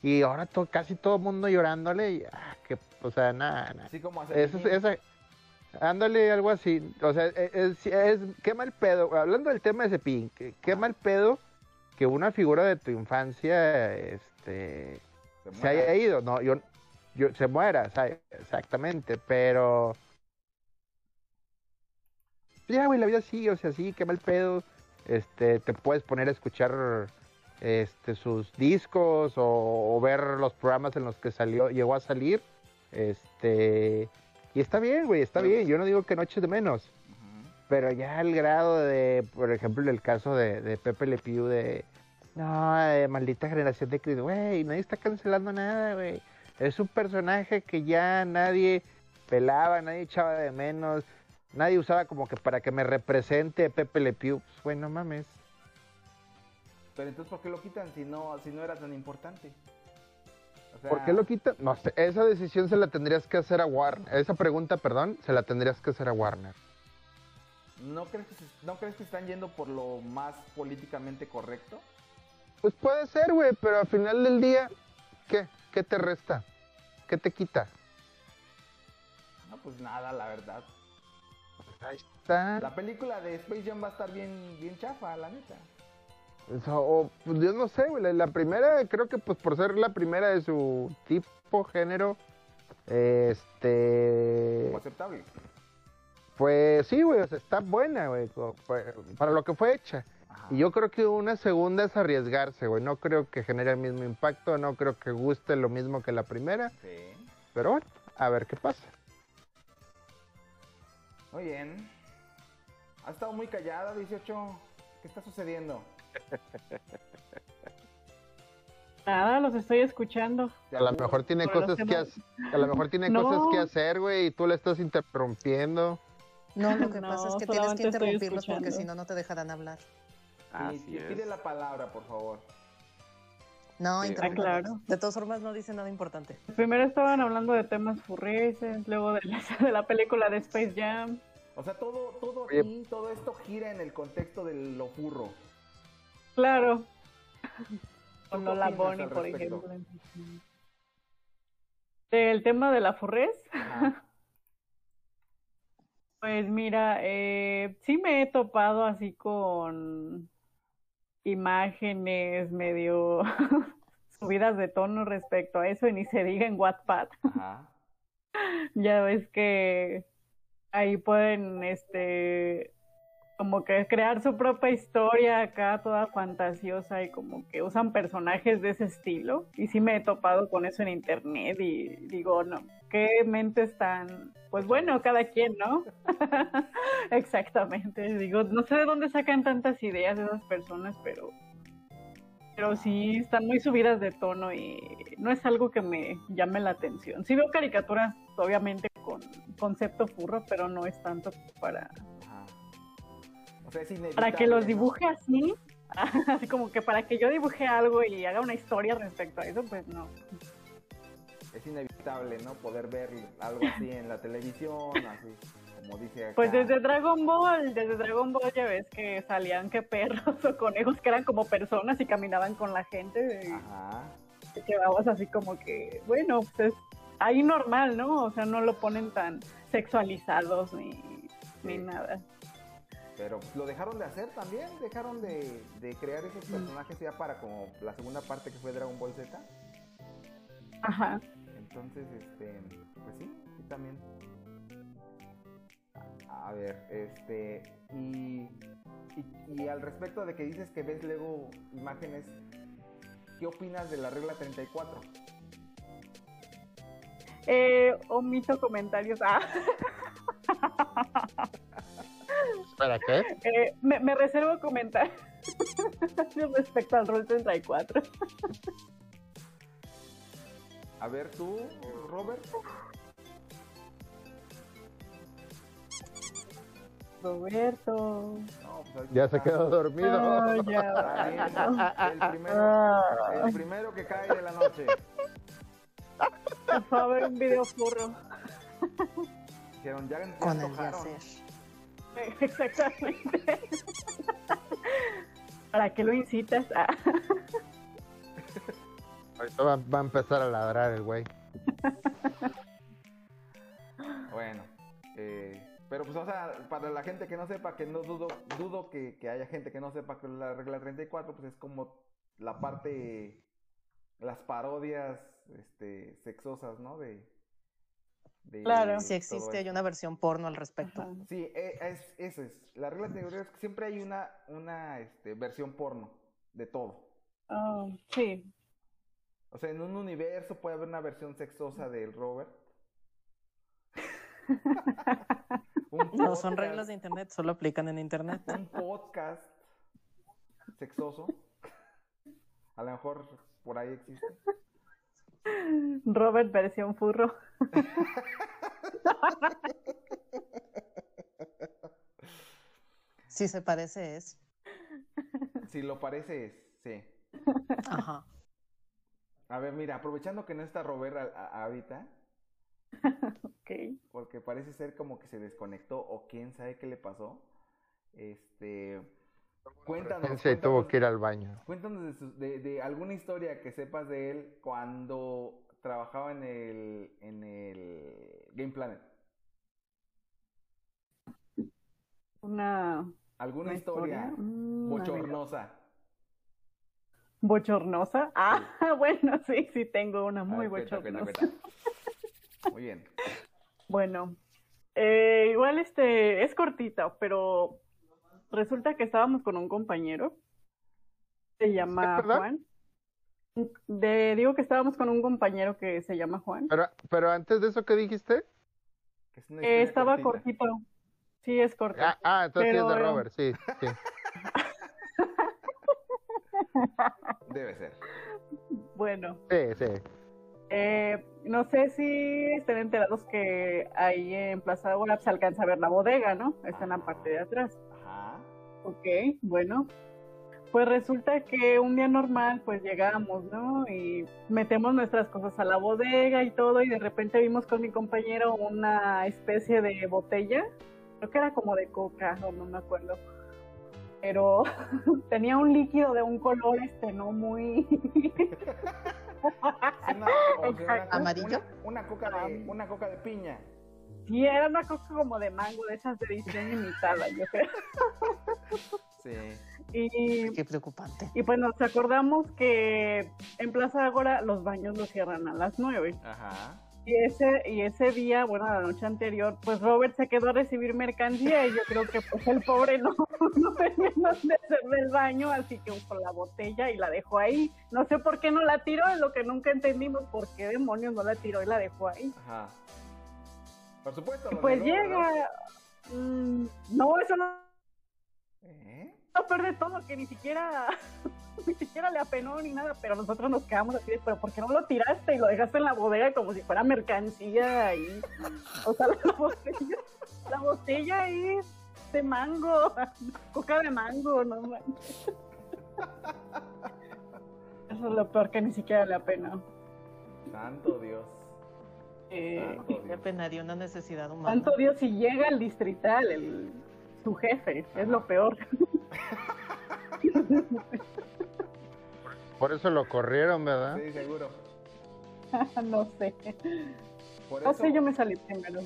Y ahora to- casi todo el mundo llorándole. Y, ah, que, o sea, nada, nada. Así como hacer Eso, es- esa, ándale, algo así. O sea, e, es, es, qué mal pedo. Hablando del tema de Cepillín, qué, qué mal pedo que una figura de tu infancia este Se se haya ido, no, yo, yo se muera, exactamente, pero ya, güey, la vida sigue, o sea, sí, qué mal pedo, este, te puedes poner a escuchar, este, sus discos o, o ver los programas en los que salió, llegó a salir, este, y está bien, güey, está bien, yo no digo que no eches de menos, pero ya el grado de, por ejemplo, el caso de, de Pepe Le Pew de, no, eh, maldita generación de Chris, güey, nadie está cancelando nada, güey. Es un personaje que ya nadie pelaba, nadie echaba de menos, nadie usaba como que para que me represente Pepe Le Pew. Pues, güey, no mames. Pero entonces, ¿por qué lo quitan si no, si no era tan importante? O sea, ¿Por qué lo quitan? No sé, esa decisión se la tendrías que hacer a Warner. Esa pregunta, perdón, se la tendrías que hacer a Warner. ¿no crees, que se- ¿No crees que están yendo por lo más políticamente correcto? Pues puede ser, güey, pero al final del día, ¿qué? ¿Qué te resta? ¿Qué te quita? No, pues nada, la verdad. Ahí está. La película de Space Jam va a estar bien, bien chafa, la neta. O pues, yo no sé, güey. La, la primera, creo que pues por ser la primera de su tipo, género, este... Como aceptable. Pues sí, güey, o sea, está buena, güey, para lo que fue hecha. Ajá. Y yo creo que una segunda es arriesgarse, güey. No creo que genere el mismo impacto, no creo que guste lo mismo que la primera. Sí. Pero bueno, a ver qué pasa. Muy bien. Ha estado muy callada, 18. ¿Qué está sucediendo? <laughs> Nada, los estoy escuchando. ¿Te A lo mejor tiene Por cosas que a lo mejor tiene <laughs> No. cosas que hacer, güey, y tú le estás interrumpiendo. No, lo que No, <laughs> pasa es que tienes que interrumpirlos porque si no, no te dejarán hablar. Así Y- y Pide es. la palabra, por favor. No, Sí. Ah, claro. De todas formas, no dice nada importante. Primero estaban hablando de temas furreses, luego de la, <laughs> de la película de Space Jam. O sea, todo, todo aquí, todo esto gira en el contexto de lo furro. Claro. ¿Tú Con qué Lola opinas Bonnie, por ejemplo. Del tema de la furrez, Ajá. <laughs> pues mira, eh, sí me he topado así con imágenes medio <laughs> subidas de tono respecto a eso y ni se diga en Wattpad. <laughs> Ajá. Ya ves que ahí pueden, este, como que crear su propia historia acá, toda fantasiosa y como que usan personajes de ese estilo. Y sí me he topado con eso en internet y digo, no, qué mentes tan, pues bueno, cada quien, ¿no? <laughs> Exactamente. Digo, no sé de dónde sacan tantas ideas esas personas, pero pero sí están muy subidas de tono y no es algo que me llame la atención. Sí veo caricaturas, obviamente, con concepto furro, pero no es tanto para. O sea, es para que los ¿no? dibuje así. <laughs> Así como que para que yo dibuje algo y haga una historia respecto a eso, pues no. Es inevitable, ¿no? Poder ver algo así en la televisión, <laughs> así, como dice acá. Pues desde Dragon Ball, desde Dragon Ball ya ves que salían que perros <laughs> o conejos que eran como personas y caminaban con la gente. y- Ajá. te quedabas así como que, bueno, pues es ahí normal, ¿no? O sea, no lo ponen tan sexualizados ni, ni nada. Pero pues, lo dejaron de hacer también, dejaron de, de crear esos personajes ya para como la segunda parte que fue Dragon Ball Z. Ajá. Entonces, este, pues sí, sí también. A, a ver, este, y, y, y al respecto de que dices que ves luego imágenes, ¿qué opinas de la regla 34? Eh, omito comentarios. Ah, <laughs> ¿Para qué? eh, me, me reservo comentarios <laughs> respecto al rol 34. <laughs> A ver tú, Robert. Roberto. No, pues Ya se quedó dormido. Ah, está ya. bien, el, primero, Ah, el primero que cae de la noche. por favor, un video furro. Dijeron, ya, Con el yacer. Exactamente. ¿Para qué lo incitas? Ah. Ahorita va, va a empezar a ladrar el güey. <laughs> Bueno, eh, pero pues o sea, para la gente que no sepa, que no dudo, dudo que, que haya gente que no sepa que la regla 34, pues es como la parte, las parodias, este, sexosas, ¿no? De, de Claro. Si existe, hay una versión porno al respecto. Sí, e- es, eso es. La regla 34 es que siempre hay una, una este, versión porno de todo. Ah, sí. O sea, en un universo puede haber una versión sexosa del Robert. <laughs> Un No son reglas de internet, solo aplican en internet. un podcast sexoso. A lo mejor por ahí existe. Robert versión furro. Si se parece es. Si lo parece, es, sí. Ajá. A ver, mira, aprovechando que no está Robert a- a- ahorita, <laughs> Ok. porque parece ser como que se desconectó o quién sabe qué le pasó. Este, cuéntanos, Se tuvo que ir al baño. cuéntanos de, su- de- de alguna historia que sepas de él cuando trabajaba en el, en el Game Planet. Una ¿Alguna ¿Una historia, historia? Mm, bochornosa? Bochornosa. Ah, <laughs> bueno, sí, sí tengo una A muy ver, cuenta, cuenta, bochornosa. cuenta. <laughs> Muy bien. <laughs> Bueno, eh, igual este es cortita, pero resulta que estábamos con un compañero. Se llama? Juan. De, digo que estábamos con un compañero que se llama Juan. Pero, pero antes de eso, ¿qué dijiste? Que es Eh, estaba cortita. cortito. Sí, es corto. Ah, ah entonces sí es de Pero- Robert, sí, sí. Debe ser. Bueno, Sí, sí. eh, no sé si estén enterados que ahí en Plaza de Bola se alcanza a ver la bodega, ¿no? Está en la parte de atrás. Ajá. Ok, bueno. Pues resulta que un día normal, pues llegamos, ¿no? Y metemos nuestras cosas a la bodega y todo, y de repente vimos con mi compañero una especie de botella, creo que era como de coca, o no me acuerdo. Pero <laughs> tenía un líquido de un color, este, no muy... Es una- o sea, una Exacto. co- ¿Amarillo? Una, una coca de, una coca de piña. Sí, era una coca como de mango, de esas de edición limitada, yo creo. Sí. Y Qué preocupante. Y pues nos acordamos que en Plaza Agora los baños los cierran a las 9. Ajá. Y ese, y ese día, bueno, la noche anterior, pues Robert se quedó a recibir mercancía y yo creo que pues el pobre no, <laughs> no tenía dónde hacerle el baño, así que usó la botella y la dejó ahí. No sé por qué no la tiró, es lo que nunca entendimos, por qué demonios no la tiró y la dejó ahí. Ajá. Por supuesto. Lo pues llega... mm, no, eso no... ¿Eh? Lo peor de todo, que ni siquiera, <laughs> ni siquiera le apenó ni nada, pero nosotros nos quedamos así de, pero ¿por qué no lo tiraste y lo dejaste en la bodega como si fuera mercancía ahí? O sea, la <laughs> botella, la botella ahí de mango, <laughs> coca de mango, no manches. Eso es lo peor que ni siquiera le apenó. Santo Dios. Eh, Santo una necesidad humana. Santo Dios, si llega el distrital, el, su jefe, es lo peor. <laughs> Por eso lo corrieron, ¿verdad? Sí, seguro. <laughs> no sé. Por eso, sé, yo me salí primero.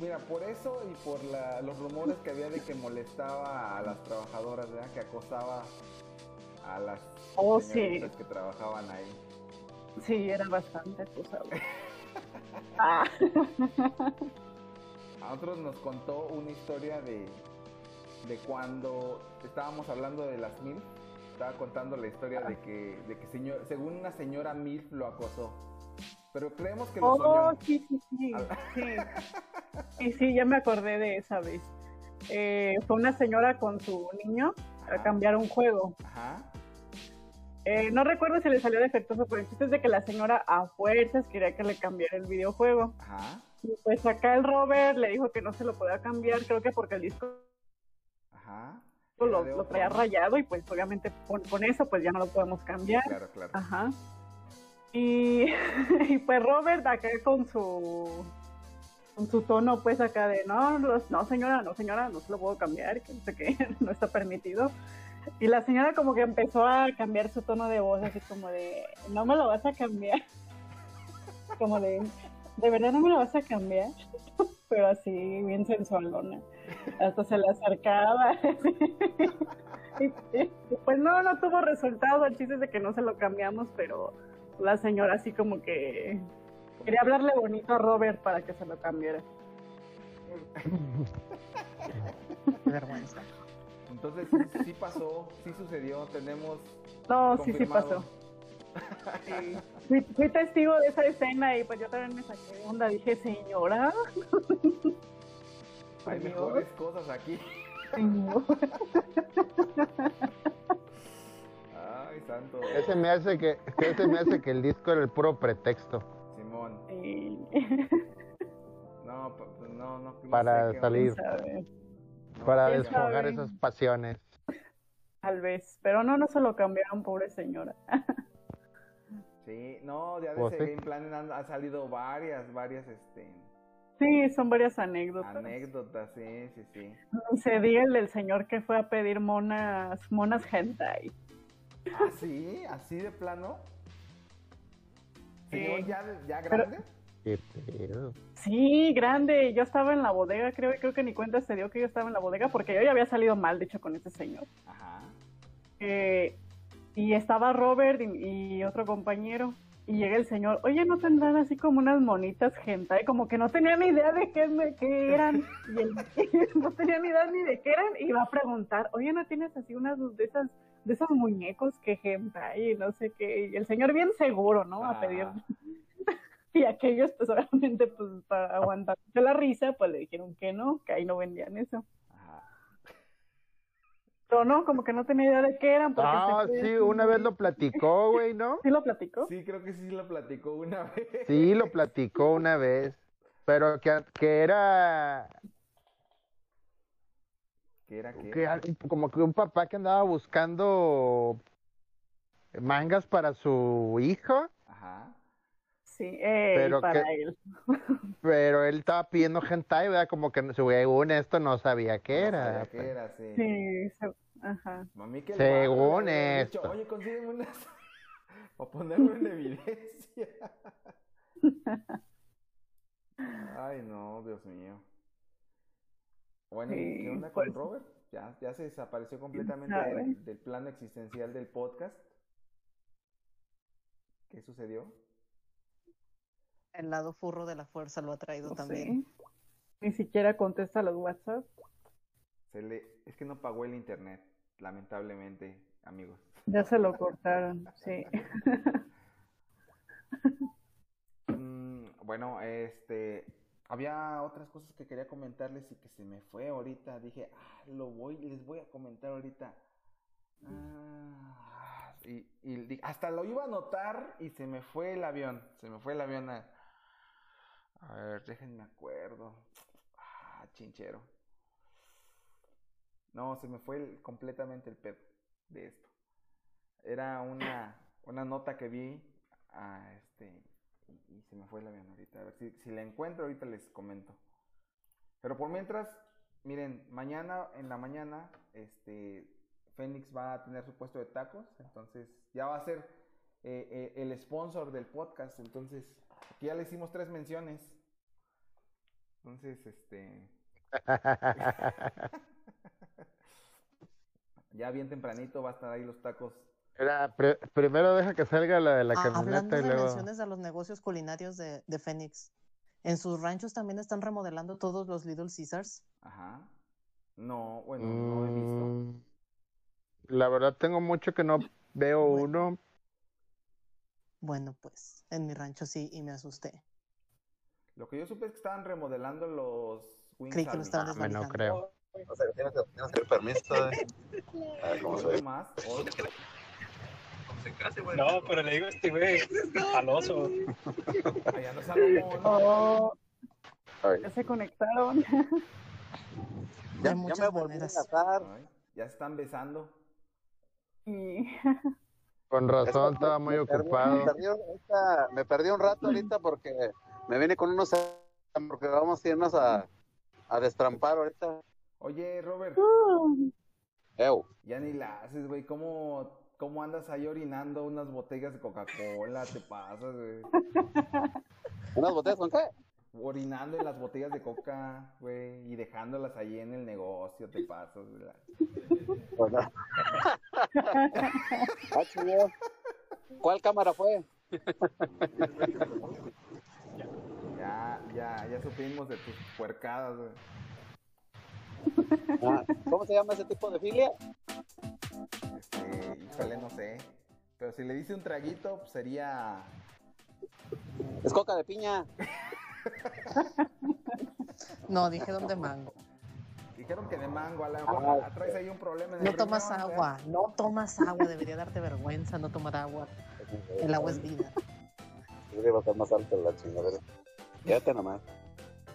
mira, por eso y por la- los rumores que había de que molestaba a las trabajadoras, ¿verdad? Que acosaba a las Oh, señoritas que trabajaban ahí. Sí, era bastante acusado. <laughs> Ah, A nosotros nos contó una historia de, de cuando estábamos hablando de las mil. Estaba contando la historia de que, de que señor, según una señora mil lo acosó. Pero creemos que lo oh, soñó. sí, sí, sí, sí. <laughs> Sí, sí, ya me acordé de esa vez. Eh, fue una señora con su niño a cambiar un juego. Ajá. Eh, no recuerdo si le salió defectuoso, pero el chiste es de que la señora a fuerzas quería que le cambiara el videojuego. Ajá. Y pues acá el Robert le dijo que no se lo podía cambiar, creo que porque el disco Ajá. lo, lo traía ¿no? rayado y pues obviamente con, con eso pues ya no lo podemos cambiar. Claro, claro. Ajá. Y, <laughs> y pues Robert acá con su con su tono pues acá de no, no, no, señora, no señora, no se lo puedo cambiar, que no sé qué, <laughs> no está permitido. Y la señora como que empezó a cambiar su tono de voz así como de no me lo vas a cambiar. <laughs> Como de de verdad no me lo vas a cambiar. pero así, bien sensualona. Hasta se le acercaba. <laughs> Pues no, no tuvo resultado. El chiste es de que no se lo cambiamos, pero la señora así como que quería hablarle bonito a Robert para que se lo cambiara. <laughs> Qué vergüenza. Entonces sí, sí pasó, sí sucedió, tenemos No, sí, sí pasó. <laughs> Sí. Fui, fui testigo de esa escena y pues yo también me saqué de onda. Dije, señora. Hay Dios. mejores cosas aquí. <laughs> señor. Ay, santo. Ese me hace que, ese me hace que el disco era el puro pretexto Simón. Sí. No, pa- pues no, no. no para sé salir? No, para ¿Quién desfogar sabe? esas pasiones. Tal vez, pero no, no se lo cambiaron, pobre señora. Sí, no, ya de Pues ese sí. Game Plan han, han salido varias, varias, este, Sí, son varias anécdotas. anécdotas, sí, sí, sí. Se diga el del señor que fue a pedir monas, monas hentai. ¿Ah, sí? ¿Así de plano? Sí. ¿Señor ya, Pero- grande? Qué pedo. Sí, grande. Yo estaba en la bodega, creo, creo que ni cuenta se dio que yo estaba en la bodega porque yo ya había salido mal, de hecho, con ese señor. Ajá. Eh, y estaba Robert y, y otro compañero. Y llega el señor, oye, ¿no tendrán así como unas monitas hentai? Como que no tenía ni idea de qué, me- qué eran. Y él <laughs> no tenía ni idea ni de qué eran. Y va a preguntar, oye, ¿no tienes así unas de esas de esos muñecos que hentai y no sé qué? Y el señor bien seguro, ¿no? A pedir. Ah, <laughs> Y aquellos, pues obviamente, pues para aguantarse la risa, pues le dijeron que no, que ahí no vendían eso. No, como que no tenía idea de qué eran. Porque Ah, se sí, una vez lo platicó, <laughs> güey, ¿no? ¿Sí lo platicó? Sí, creo que sí lo platicó una vez. Sí, lo platicó una vez. Pero que, que era ¿Qué era qué? que como que un papá que andaba buscando mangas para su hijo. Sí, Pero para que- él. <laughs> pero él estaba pidiendo hentai, ¿verdad? Como que según esto no sabía qué No era. sabía qué pues. era, sí. Sí, se- ajá. A mí que Según había dicho, esto. Oye, consígueme unas. <laughs> o ponerlo en evidencia. <laughs> Ay, no, Dios mío. Bueno, ¿y Sí, ¿qué onda pues. con Robert? Ya, ya se desapareció completamente del, del plano existencial del podcast. ¿Qué sucedió? El lado furro de la fuerza lo ha traído No también. sé. Ni siquiera contesta los WhatsApp. Se le... Es que no pagó el internet, lamentablemente, amigos. Ya se lo cortaron, sí. Mm, bueno, este, había otras cosas que quería comentarles y que se me fue ahorita. Dije, ah, lo voy, les voy a comentar ahorita. Ah, y, hasta lo iba a anotar y se me fue el avión. Se me fue el avión a... A ver, déjenme acuerdo. Ah, chinchero. No, se me fue completamente el pedo de esto. Era una, una nota que vi, ah, este, y, se me fue el avión ahorita. A ver si, si la encuentro ahorita les comento. Pero por mientras, miren, mañana en la mañana, este, Fénix va a tener su puesto de tacos, entonces ya va a ser eh, eh, el sponsor del podcast, entonces aquí ya le hicimos tres menciones. Entonces, este, <laughs> ya bien tempranito va a estar ahí los tacos. Era, primero deja que salga la de la Ah, hablando camioneta de y luego... menciones a los negocios culinarios de, de Phoenix, en sus ranchos también están remodelando todos los Little Caesars. Ajá. No, bueno, no he visto. Mm, La verdad tengo mucho que no veo Bueno. uno. Bueno, pues en mi rancho sí y me asusté. Lo que yo supe es que estaban remodelando los Wings Creí que lo estaban Ah, no creo. O sea, tienes que, tienes que pedir permiso. eh. A ver cómo se ve. más. No, pero le digo a este güey, jaloso. Allá no Salomón. Oh, ya se conectaron. Ya, De ya muchas me volví a casar. Ya se están besando. Y Con razón, estaba muy me perdí- ocupado. Me perdí, ahorita- me perdí un rato ahorita porque me vine con unos porque vamos a irnos a, a destrampar ahorita. Oye, Robert, Ew. ya ni la haces, güey. ¿Cómo, ¿Cómo andas ahí orinando unas botellas de Coca-Cola? ¿Te pasas, güey? ¿Unas botellas con qué? Orinando en las botellas de coca, güey, y dejándolas ahí en el negocio, te pasas, ¿verdad? Ah, chido. ¿Cuál cámara fue? Ya, ya, ya supimos de tus puercadas, güey. Ah, ¿Cómo se llama ese tipo de filia? Este, híjole, no sé. Pero si le dice un traguito, pues sería. Es coca de piña. No, dije dónde mango. Dijeron que de mango, a mejor ah, traes ahí un problema en el No tomas riñón, agua, no tomas agua, debería darte vergüenza no tomar agua. El agua es vida. Yo iba a estar más alto la chingadera. Quédate nomás.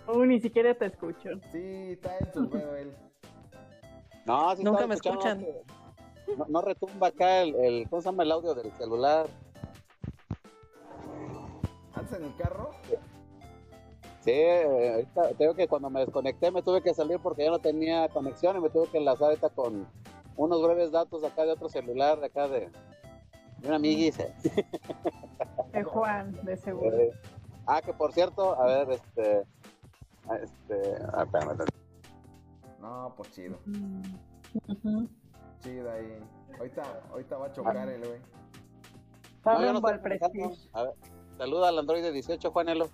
Uy, ni siquiera te escucho. Sí, está en su juego él. No, sí Nunca me escuchan. No, no retumba acá el, el, ¿cómo se llama el audio del celular? ¿Andas en el carro? Sí, eh, ahorita te digo que cuando me desconecté me tuve que salir porque ya no tenía conexión y me tuve que enlazar ahorita con unos breves datos acá de otro celular, de acá de, de una amiguis. De Juan, de seguro. Eh, ah, que por cierto, a ver, este, ah, este, ah, espérame, espérame. No, pues chido. Ujú. Chido ahí. Ahorita, ahorita va a chocar el güey. Va No, al. A ver, saluda al Android 18, Juanelo.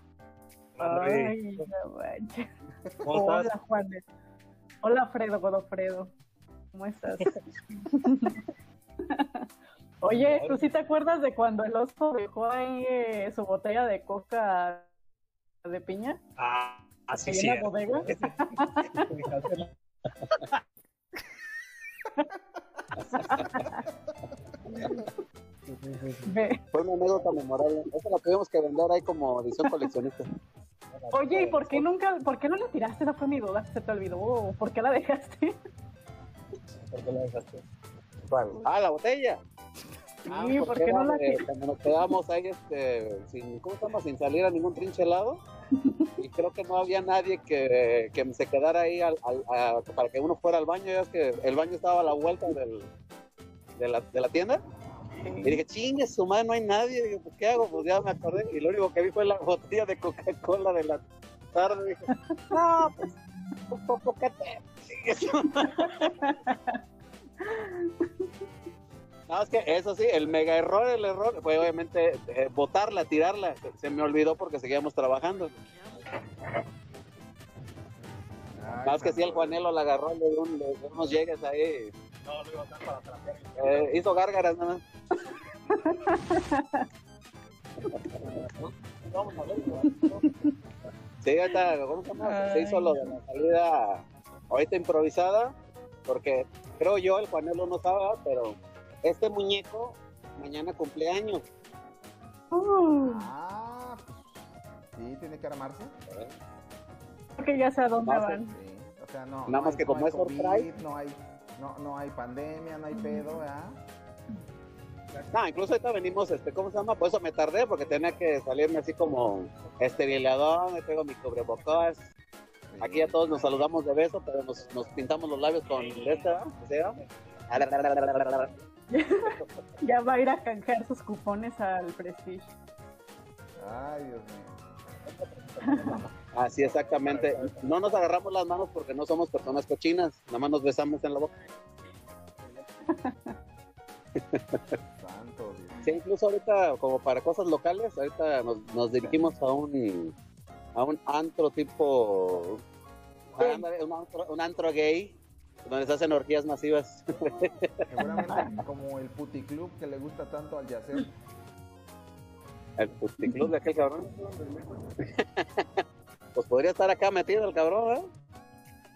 Ay, no. ¿Cómo estás? Hola, Juan. Hola, Fredo, Godofredo. ¿Cómo estás? <laughs> Oye, ¿tú sí te acuerdas de cuando el oso dejó ahí eh, su botella de coca de piña? Ah, así ¿Ahí sí. en la bodega? <laughs> <laughs> Fue una anécdota memorable. Esa la tuvimos que vender ahí como edición coleccionista. Oye, ¿y por qué nunca, por qué no la tiraste? Esa fue mi duda. ¿Se te olvidó? ¿Por qué la dejaste? ¿Por qué la dejaste? Ah, la botella. Ah, Sí, ¿por porque qué no la de- cuando nos quedamos ahí este, sin, ¿cómo llama? sin salir a ningún trinche helado <laughs> y creo que no había nadie que, que se quedara ahí al- al- a- para que uno fuera al baño, ya es que el baño estaba a la vuelta del, de, la, de la tienda y dije, chingue su madre, no hay nadie, Digo, pues, ¿qué hago? Pues ya me acordé y lo único que vi fue la botella de Coca-Cola de la tarde, dije, no, pues un poco que te... chingue su madre". No, es que eso sí, el mega error, el error fue obviamente eh, botarla, tirarla. Se- Se me olvidó porque seguíamos trabajando. Nada más que sí, el Juanelo la agarró, le dio, un- le dio unos llegues ahí. No, lo iba a usar para trapear. eh, hizo gárgaras nada más. Vamos a ver. Sí, ahorita, ¿cómo se llama? Se hizo lo de la salida ahorita improvisada, porque creo yo, el Juanelo no sabe, pero este muñeco mañana cumpleaños. Uh, Ah, sí, tiene que armarse. creo que ya sé a dónde No van. Sí, o sea, no. Nada no más hay- que no como hay es COVID. No hay, no, no hay pandemia, no hay pedo, ¿verdad? No, incluso ahorita venimos, este, ¿cómo se llama? Por eso me tardé, porque tenía que salirme así como esterilador, me tengo mi cubrebocas. Aquí ya todos nos saludamos de beso, pero nos, nos pintamos los labios con esta, ¿o sea? Ya va a ir a canjear sus cupones al Prestige. Ay, Dios mío. <laughs> Así exactamente. No nos agarramos las manos porque no somos personas cochinas, nada más nos besamos en la boca. Santo Dios. Sí, incluso ahorita, como para cosas locales, ahorita nos, nos dirigimos a un a un antro tipo ah, un antro, un antro gay donde se hacen orgías masivas. Seguramente como el puticlub que le gusta tanto al yacer. El puticlub de aquel cabrón. <laughs> pues podría estar acá metido el cabrón, ¿eh?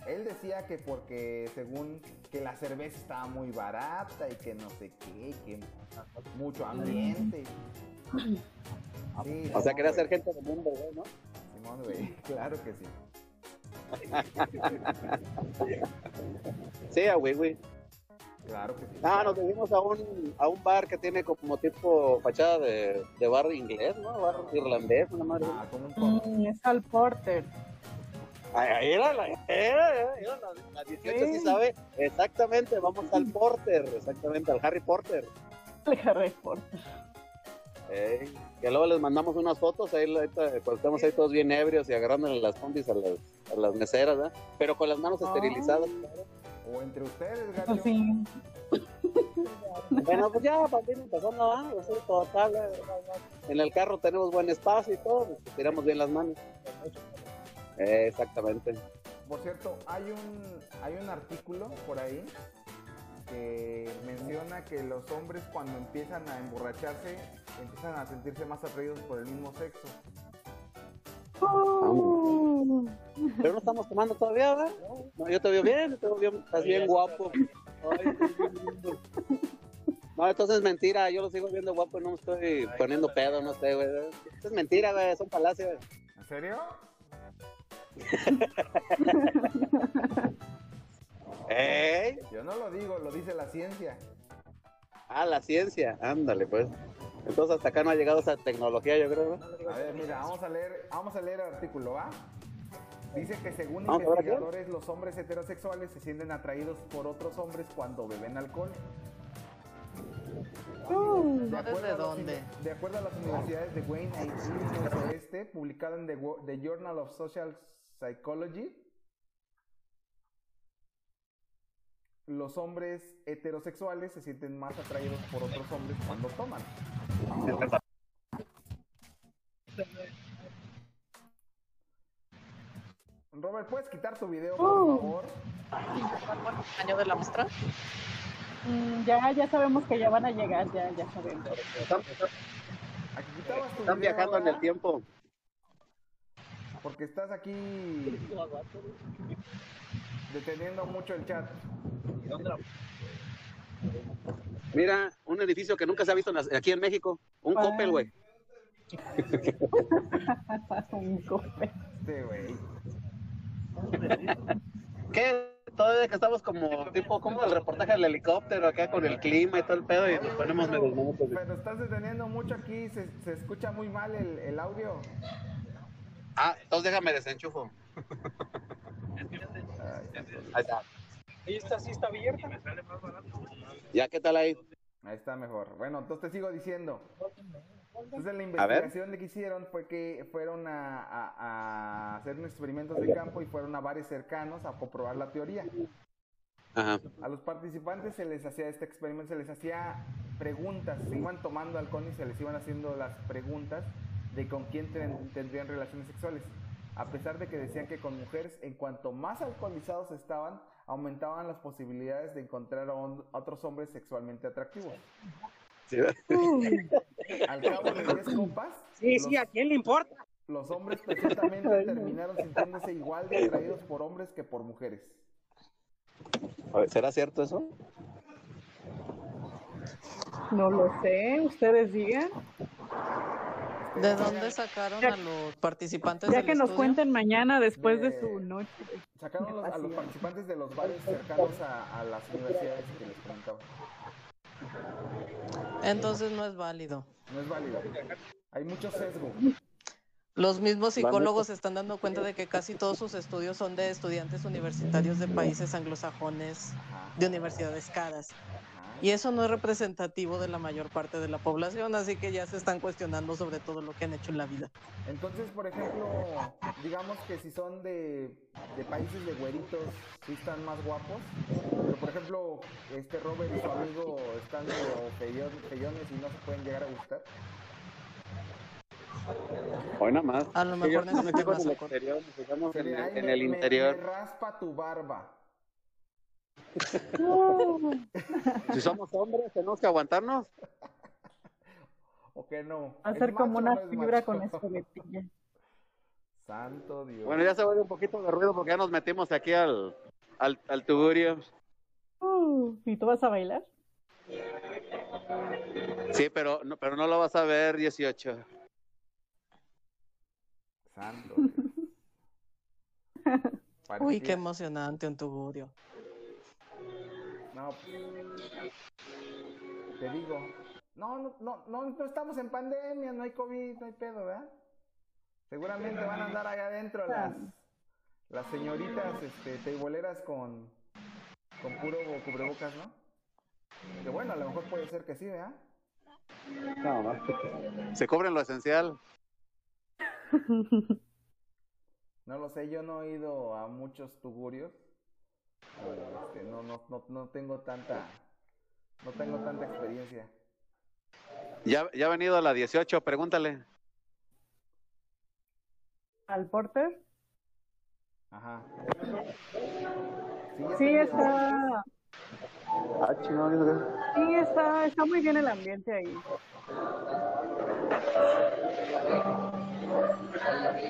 Él decía que porque según que la cerveza estaba muy barata y que no sé qué, que mucho ambiente. Sí, O sea, quería ser gente del mundo, güey, ¿no? Simón, güey, <laughs> claro que sí. Sí, a güey, güey. Claro que sí. Ah, nos dirigimos a un, a un bar que tiene como tipo fachada de, de bar inglés, ¿no? Bar irlandés, una madre. Ah, con un Mm, es al Porter. Ahí ahí era la, era, era, era la, la 18 sí Sí. sabe. Exactamente, vamos al Porter, exactamente, al Harry Porter. El Harry Porter. Ey, que luego les mandamos unas fotos, ahí ahorita, cuando estamos ahí todos bien ebrios y agarrándole las pompis a las, a las meseras, ¿verdad? Pero con las manos esterilizadas. claro. O entre ustedes, gacho. Sí. Bueno, pues ya, para ir empezando, ¿ah? Pues, total, eh, En el carro tenemos buen espacio y todo, pues, tiramos bien las manos. Eh, exactamente. Por cierto, hay un, hay un artículo por ahí que menciona que los hombres cuando empiezan a emborracharse empiezan a sentirse más atraídos por el mismo sexo. Pero no estamos tomando todavía, ¿verdad? No, yo te veo bien, te veo bien, estás bien guapo. Ay. <laughs> No, entonces es mentira, yo lo sigo viendo guapo y no me estoy poniendo pedo, no sé, güey. Esto es mentira, güey, es un palacio, güey. ¿En serio? <laughs> ¿Eh? Yo no lo digo, lo dice la ciencia. Ah, la ciencia, ándale, pues. Entonces hasta acá no ha llegado esa tecnología, yo creo, ¿no? A ver, mira, vamos a leer, vamos a leer el artículo, ¿va? Dice que según Vamos a ver aquí. investigadores, los hombres heterosexuales se sienten atraídos por otros hombres cuando beben alcohol. ¿No acuerdo desde dónde? De acuerdo a las universidades de Wayne e Illinois Oeste, publicado en The, The Journal of Social Psychology, los hombres heterosexuales se sienten más atraídos por otros hombres cuando toman. Robert, ¿puedes quitar tu video, por favor? ¿Año de la muestra? Mm, ya, ya sabemos que ya van a llegar, ya, ya sabemos. Están video, viajando en el tiempo. Porque estás aquí deteniendo mucho el chat. Mira, un edificio que nunca se ha visto aquí en México. Un Ah. Coppel, güey. <laughs> Un cope. Este, güey. ¿Qué? Todavía que estamos como tipo, como el reportaje del helicóptero acá con el clima y todo el pedo y nos ponemos medio minutos. Pero estás deteniendo mucho aquí, se, se escucha muy mal el, el audio. Ah, entonces déjame desenchufo. Ahí está. Esta sí está abierta. ¿Ya qué tal ahí? Ahí está mejor. Bueno, entonces te sigo diciendo. Entonces la investigación de que hicieron fue que fueron a, a- a hacer unos experimentos de campo y fueron a bares cercanos a comprobar la teoría. Ajá. A los participantes se les hacía este experimento, se les hacía preguntas, se iban tomando alcohol y se les iban haciendo las preguntas de con quién ten- tendrían relaciones sexuales. A pesar de que decían que con mujeres, en cuanto más alcoholizados estaban, aumentaban las posibilidades de encontrar a, a otros hombres sexualmente atractivos. Sí. Al cabo de 10 copas, Sí, sí, ¿a quién le importa? los hombres presuntamente terminaron sintiéndose igual de atraídos por hombres que por mujeres. A ver, ¿Será cierto eso? No lo sé, ustedes digan. ¿De dónde sacaron a los participantes Ya del que nos estudio? cuenten mañana después de De- su noche. Sacaron los- a los participantes de los bares cercanos a, a las universidades que les comentaba. Entonces no es válido. No es válido. Hay mucho sesgo. Los mismos psicólogos se están dando cuenta de que casi todos sus estudios son de estudiantes universitarios de países anglosajones, de universidades caras. Y eso no es representativo de la mayor parte de la población, así que ya se están cuestionando sobre todo lo que han hecho en la vida. Entonces, por ejemplo, digamos que si son de, de países de güeritos, sí están más guapos. Pero, por ejemplo, este Robert y su amigo están medio feyones y no se pueden llegar a gustar. Hoy nada más. A lo Sí, mejor yo no me necesitan fijo en el alcohol. exterior, nos fijamos en, Ay, el- en me- el me- interior. me raspa tu barba. Si somos hombres, tenemos que aguantarnos. <laughs> ¿O que no? Va a ¿Es ser como una no fibra macho? con escoletilla. <laughs> Santo Dios. Bueno, ya se oye un poquito de ruido porque ya nos metimos aquí al, al, al tugurio. Uh, ¿Y tú vas a bailar? Sí, pero no, pero no lo vas a ver 18. Santo. <laughs> Uy, qué emocionante un tugurio. No, pues, te digo. No, no, no, no, no estamos en pandemia, no hay COVID, no hay pedo, ¿verdad? Seguramente van a andar allá adentro las, las señoritas este, teiboleras con, con puro cubrebocas, ¿no? Que bueno, a lo mejor puede ser que sí, ¿verdad? No, no. Se cubren lo esencial. <laughs> No lo sé, yo no he ido a muchos tugurios. Este, no, no, no, no tengo tanta, no tengo tanta experiencia. Ya, ya ha venido a la 18, pregúntale. ¿Al Porter? Ajá. Sí, está. Ah. Sí, está, está muy bien el ambiente ahí.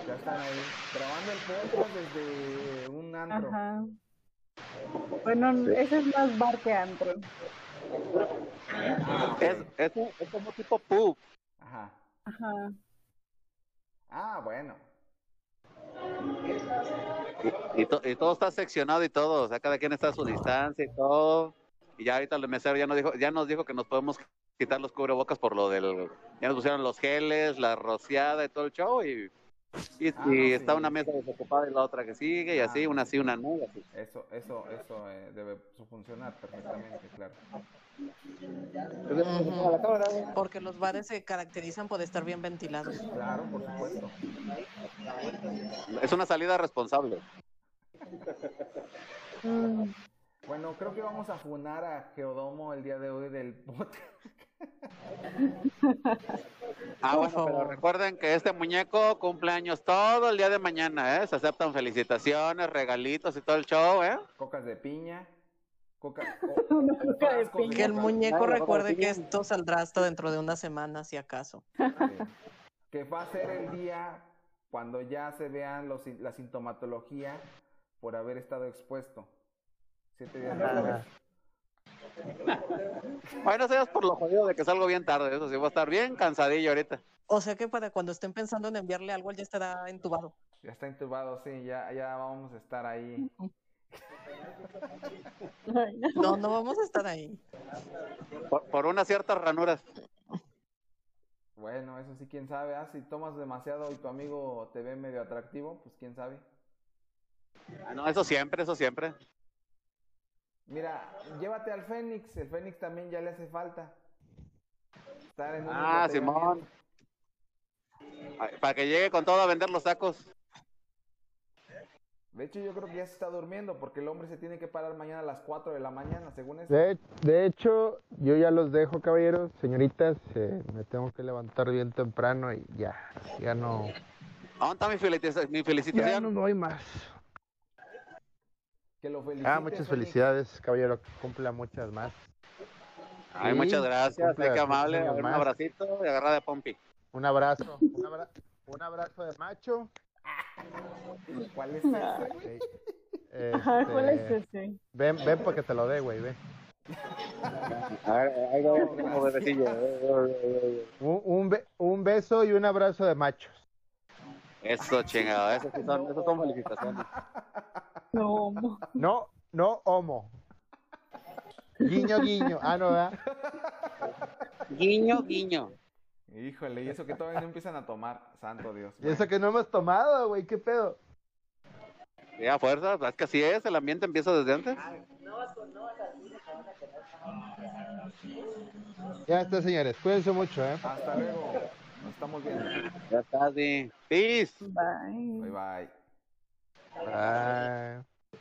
Ya están ahí grabando el podcast desde un antro. Ajá. Bueno, ese es más bar que antro. Es, es, es como tipo pub. Ajá. Ajá. Ah, bueno. Y, y to- y todo está seccionado y todo, o sea, cada quien está a su distancia y todo. Y ya ahorita el mesero ya nos dijo, ya nos dijo que nos podemos quitar los cubrebocas por lo del, ya nos pusieron los geles, la rociada y todo el show y, y, Ah, y no, está sí. una mesa desocupada y la otra que sigue y así, Ah. una sí, una no. y así. Eso, eso, eso eh, debe funcionar perfectamente, claro. Porque los bares se caracterizan por estar bien ventilados. Claro, por supuesto. Es una salida responsable. Mm, Bueno, creo que vamos a funar a Geodomo el día de hoy del <laughs> podcast. Ah, bueno, pero recuerden que este muñeco cumple años todo el día de mañana, ¿eh? Se aceptan felicitaciones, regalitos y todo el show, ¿eh? Cocas de piña. Coca, <laughs> Una coca de piña. Que el muñeco Ay, recuerde que esto saldrá hasta dentro de una semana, si acaso. <laughs> Que va a ser el día cuando ya se vean los, la sintomatología por haber estado expuesto. Siete días después. Bueno, seas por lo jodido de que salgo bien tarde, eso sí, voy a estar bien cansadillo ahorita. O sea que para cuando estén pensando en enviarle algo, él ya estará entubado. Ya está intubado, sí, ya, ya vamos a estar ahí. No, no vamos a estar ahí. Por, por unas ciertas ranuras. Bueno, eso sí, quién sabe. Ah, si tomas demasiado y tu amigo te ve medio atractivo, pues quién sabe. Ah, no, eso siempre, eso siempre. Mira, llévate al Fénix. El Fénix también ya le hace falta. Estar en un Ah. Simón. Para que llegue con todo a vender los tacos. De hecho, yo creo que ya se está durmiendo porque el hombre se tiene que parar mañana a las 4 de la mañana, según eso. De, de hecho, yo ya los dejo, caballeros, señoritas. eh, me tengo que levantar bien temprano y ya, ya no, ¿Dónde está mi, felicita- mi ya felicitación? no doy más. Que lo felicite. Ah, muchas felicidades, caballero. que Cumpla muchas más. Ay, Sí, muchas gracias, qué amable. un más. abracito y agarra de pompi. Un abrazo, un, abra- un abrazo de macho. ¿Cuál es ese, güey? Eh, <laughs> Ajá, ¿cuál es este, ese? Ven, ven porque te lo dé, güey, ven. A ver, ahí va como bebecillo. Un, un, be- un beso y un abrazo de machos. Eso, chingado, eso sí son, eso son felicitaciones. No, no. No, no homo. Guiño, guiño. Ah, no, ¿verdad? Guiño, guiño. Híjole, y eso que todavía no empiezan a tomar. Santo Dios. Y eso que no hemos tomado, güey, ¿qué pedo? Sí, a fuerza, es que así es, el ambiente empieza desde antes. Ya está, señores. Cuídense mucho, ¿eh? Hasta luego. Nos estamos viendo. Ya está, sí. Peace. Bye. Bye bye. Bye.